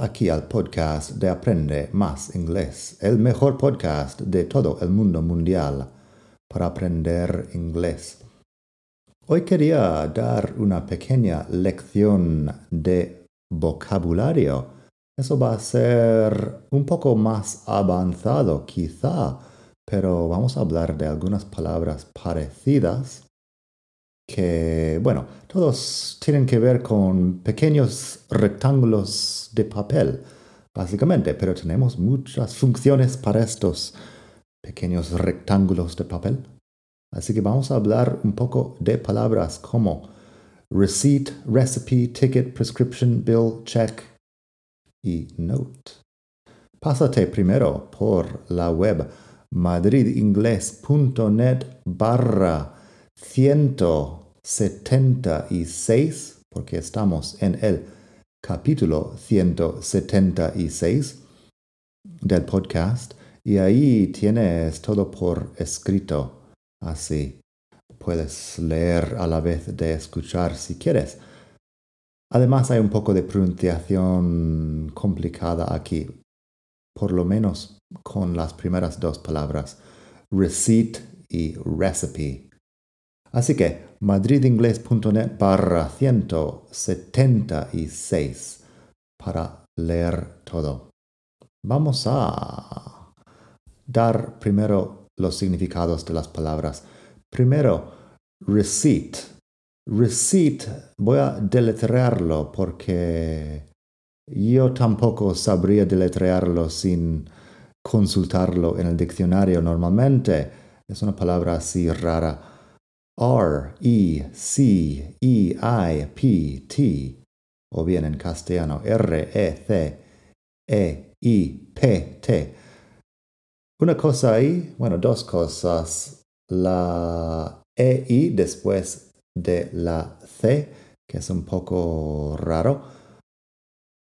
aquí al podcast de Aprende Más Inglés, el mejor podcast de todo el mundo mundial para aprender inglés. Hoy quería dar una pequeña lección de vocabulario. Eso va a ser un poco más avanzado quizá, pero vamos a hablar de algunas palabras parecidas que, bueno, todos tienen que ver con pequeños rectángulos de papel, básicamente, pero tenemos muchas funciones para estos pequeños rectángulos de papel. Así que vamos a hablar un poco de palabras como receipt, recipe, ticket, prescription, bill, check y note. Pásate primero por la web madridingles.net barra 176, porque estamos en el capítulo 176 del podcast, y ahí tienes todo por escrito. Así puedes leer a la vez de escuchar si quieres. Además hay un poco de pronunciación complicada aquí, por lo menos con las primeras dos palabras, receipt y recipe. Así que madridingles.net barra 176 para leer todo. Vamos a dar primero los significados de las palabras. Primero, receipt. Receipt, voy a deletrearlo porque yo tampoco sabría deletrearlo sin consultarlo en el diccionario normalmente. Es una palabra así rara. R, E, C, E, I, P, T, o bien en castellano R, E, C, E, I, P, T. Una cosa ahí, bueno, dos cosas. La E, I después de la C, que es un poco raro,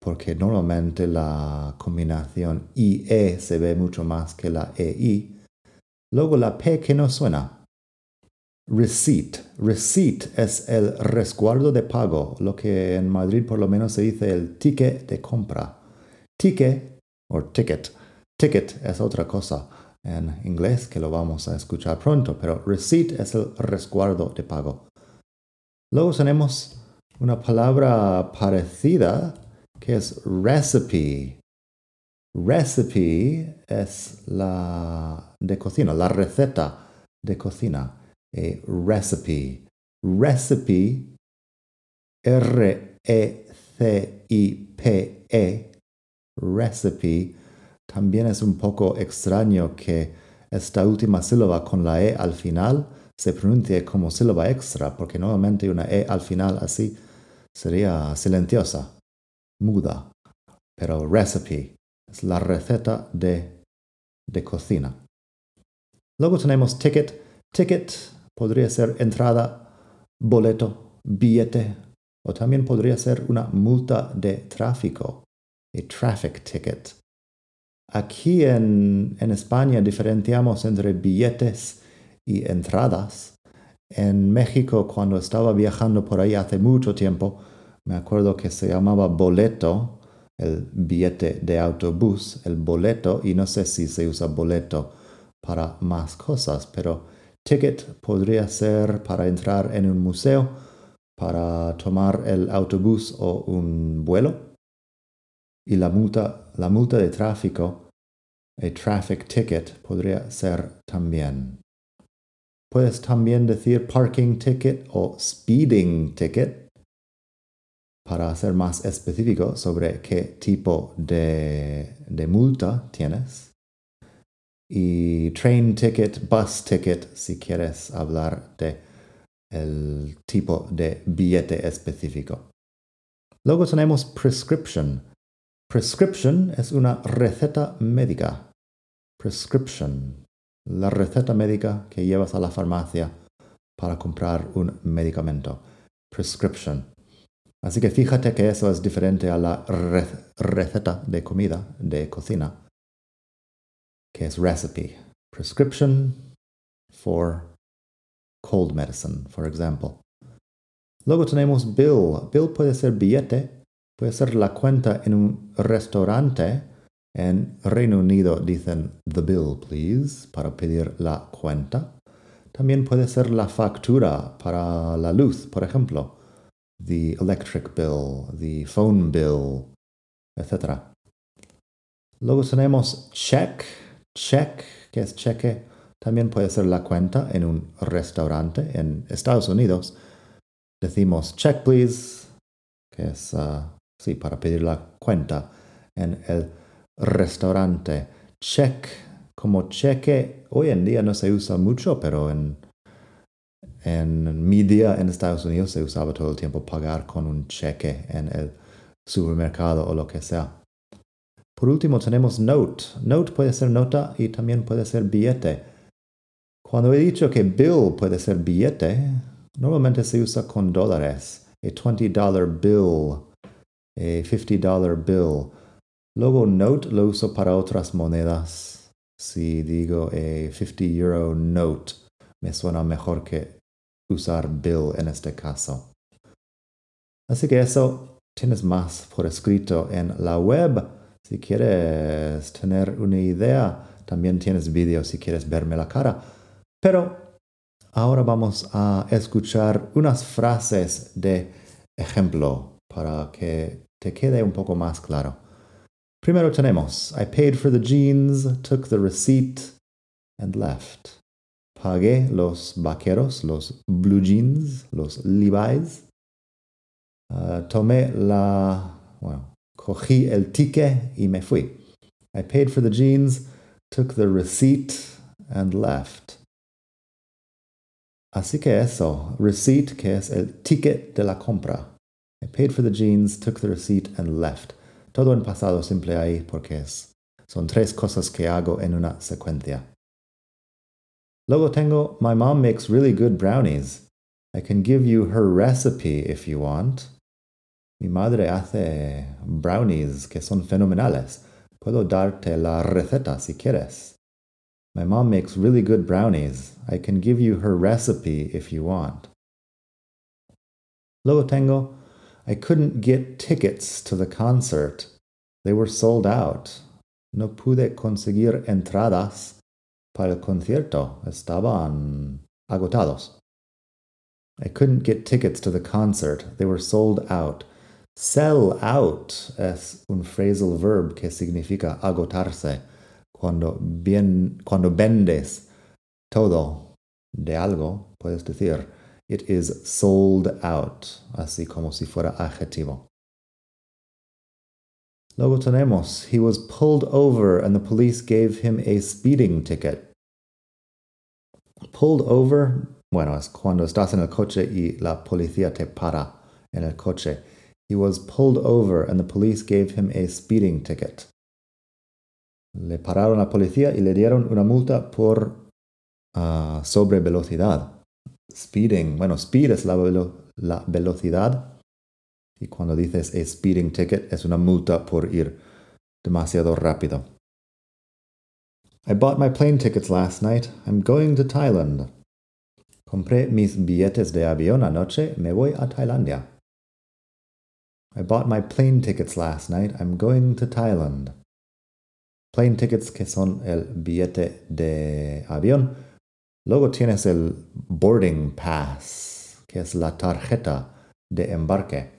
porque normalmente la combinación I-E se ve mucho más que la E-I. Luego la P que no suena. Receipt. Receipt es el resguardo de pago, lo que en Madrid por lo menos se dice el ticket de compra. Ticket o ticket. Ticket es otra cosa en inglés que lo vamos a escuchar pronto, pero receipt es el resguardo de pago. Luego tenemos una palabra parecida que es recipe. Recipe es la de cocina, la receta de cocina a recipe. Recipe, R-E-C-I-P-E, recipe, también es un poco extraño que esta última sílaba con la E al final se pronuncie como sílaba extra, porque normalmente una E al final así sería silenciosa, muda. Pero recipe es la receta de, de cocina. Luego tenemos ticket. Ticket podría ser entrada, boleto, billete o también podría ser una multa de tráfico, a traffic ticket. Aquí en, en España diferenciamos entre billetes y entradas. En México, cuando estaba viajando por ahí hace mucho tiempo, me acuerdo que se llamaba boleto, el billete de autobús, el boleto, y no sé si se usa boleto para más cosas, pero Ticket podría ser para entrar en un museo, para tomar el autobús o un vuelo. Y la multa, la multa de tráfico, a traffic ticket, podría ser también. Puedes también decir parking ticket o speeding ticket para ser más específico sobre qué tipo de, de multa tienes y train ticket, bus ticket, si quieres hablar de el tipo de billete específico. Luego tenemos prescription. Prescription es una receta médica. Prescription. la receta médica que llevas a la farmacia para comprar un medicamento. Prescription. Así que fíjate que eso es diferente a la receta de comida, de cocina, recipe. Prescription for cold medicine, for example. Luego tenemos bill. Bill puede ser billete, puede ser la cuenta en un restaurante. En Reino Unido dicen the bill, please, para pedir la cuenta. También puede ser la factura para la luz, por ejemplo. The electric bill, the phone bill, etc. Luego tenemos check. Check, que es cheque, también puede ser la cuenta en un restaurante en Estados Unidos decimos check please, que es, uh, sí, para pedir la cuenta en el restaurante. Check, como cheque, hoy en día no se usa mucho, pero en, en mi día en Estados Unidos se usaba todo el tiempo pagar con un cheque en el supermercado o lo que sea. Por último tenemos note. Note puede ser nota y también puede ser billete. Cuando he dicho que bill puede ser billete, Normalmente se usa con dólares. A $20 bill, a $50 bill. Luego note lo uso para otras monedas. Si digo a 50 euro note, me suena mejor que usar bill en este caso. Así que eso tienes más por escrito en la web. Si quieres tener una idea, también tienes vídeo si quieres verme la cara. Pero Ahora vamos a escuchar unas frases de ejemplo para que te quede un poco más claro. Primero tenemos, I paid for the jeans, took the receipt and left. Pagué los vaqueros, los blue jeans, los Levi's. Uh, tomé la, bueno, cogí el y me fui. I paid for the jeans, took the receipt and left. Así que eso, receipt, que es el ticket de la compra. I paid for the jeans, took the receipt and left. Todo en pasado simple ahí porque es, son tres cosas que hago en una secuencia. Luego tengo, my mom makes really good brownies. I can give you her recipe if you want. Mi madre hace brownies que son fenomenales. Puedo darte la receta si quieres. My mom makes really good brownies. I can give you her recipe if you want. Luego tengo, I couldn't get tickets to the concert. They were sold out. No pude conseguir entradas para el concierto. Estaban agotados. I couldn't get tickets to the concert. They were sold out. Sell out es un phrasal verb que significa agotarse. Cuando, bien, cuando vendes todo de algo, puedes decir, it is sold out, así como si fuera adjetivo. Luego tenemos, he was pulled over and the police gave him a speeding ticket. Pulled over, bueno, es cuando estás en el coche y la policía te para en el coche. He was pulled over and the police gave him a speeding ticket. Le pararon la policía y le dieron una multa por uh, sobre velocidad. Speeding. Bueno, speed es la, la velocidad. Y cuando dices a speeding ticket es una multa por ir demasiado rápido. I bought my plane tickets last night. I'm going to Thailand. Compré mis billetes de avión anoche. Me voy a Tailandia. I bought my plane tickets last night. I'm going to Thailand. plane tickets que son el billete de avión. Luego tienes el boarding pass, que es la tarjeta de embarque.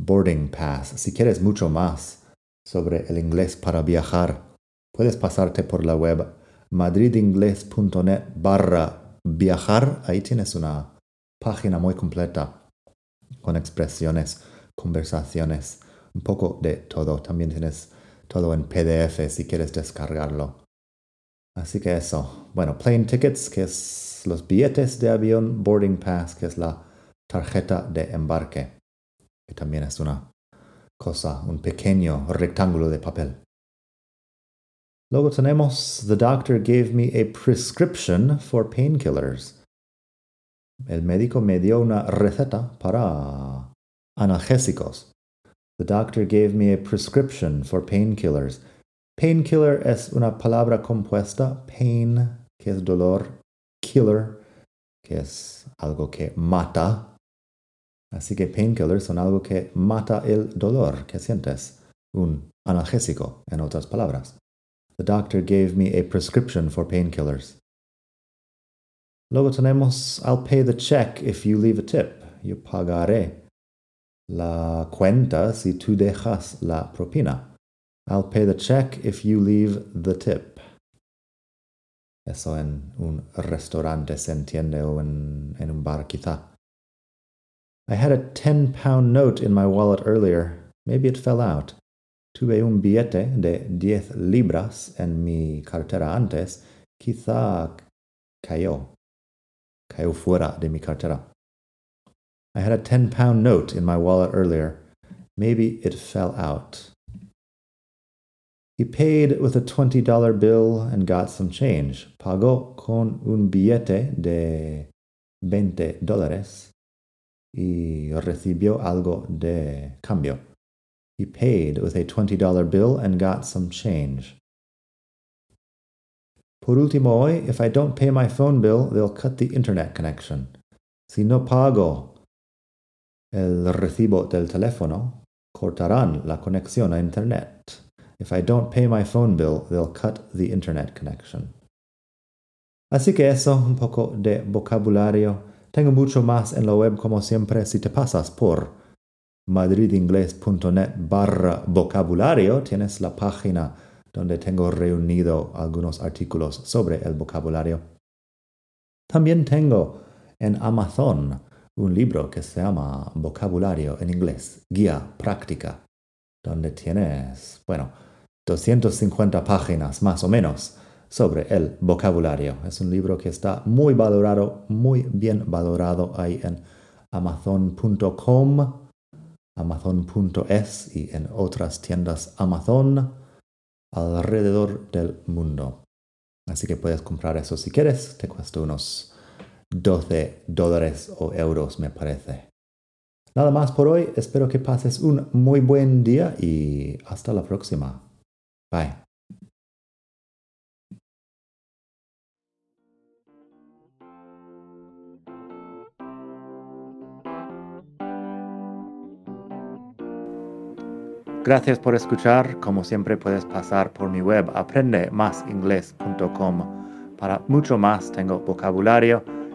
Boarding pass. Si quieres mucho más sobre el inglés para viajar, puedes pasarte por la web madridingles.net barra viajar. Ahí tienes una página muy completa con expresiones, conversaciones, un poco de todo. También tienes todo en PDF si quieres descargarlo. Así que eso. Bueno, plane tickets, que es los billetes de avión, boarding pass, que es la tarjeta de embarque, que también es una cosa, un pequeño rectángulo de papel. Luego tenemos The doctor gave me a prescription for painkillers. El médico me dio una receta para analgésicos. The doctor gave me a prescription for painkillers. Painkiller es una palabra compuesta. Pain, que es dolor. Killer, que es algo que mata. Así que painkillers son algo que mata el dolor que sientes. Un analgésico, en otras palabras. The doctor gave me a prescription for painkillers. Luego tenemos I'll pay the check if you leave a tip. Yo pagaré la cuenta si tú dejas la propina. I'll pay the check if you leave the tip. Eso en un restaurante se entiende o en, en un bar quizá. I had a 10 pound note in my wallet earlier. Maybe it fell out. Tuve un billete de 10 libras en mi cartera antes. Quizá cayó. Cayó fuera de mi cartera. I had a 10 pound note in my wallet earlier. Maybe it fell out. He paid with a $20 bill and got some change. Pagó con un billete de 20 dólares y recibió algo de cambio. He paid with a $20 bill and got some change. Por último hoy, if I don't pay my phone bill, they'll cut the internet connection. Si no pago el recibo del teléfono, cortarán la conexión a internet. If I don't pay my phone bill, they'll cut the internet connection. Así que eso, un poco de vocabulario. Tengo mucho más en la web como siempre si te pasas por madridingles.net barra vocabulario. Tienes la página donde tengo reunido algunos artículos sobre el vocabulario. También tengo en Amazon un libro que se llama Vocabulario en inglés, guía práctica, donde tienes, bueno, 250 páginas más o menos sobre el vocabulario. Es un libro que está muy valorado, muy bien valorado ahí en amazon.com, amazon.es y en otras tiendas Amazon alrededor del mundo. Así que puedes comprar eso si quieres, te cuesta unos 12 dólares o euros me parece. Nada más por hoy, espero que pases un muy buen día y hasta la próxima. Bye. Gracias por escuchar. Como siempre puedes pasar por mi web aprendemasingles.com. Para mucho más tengo vocabulario,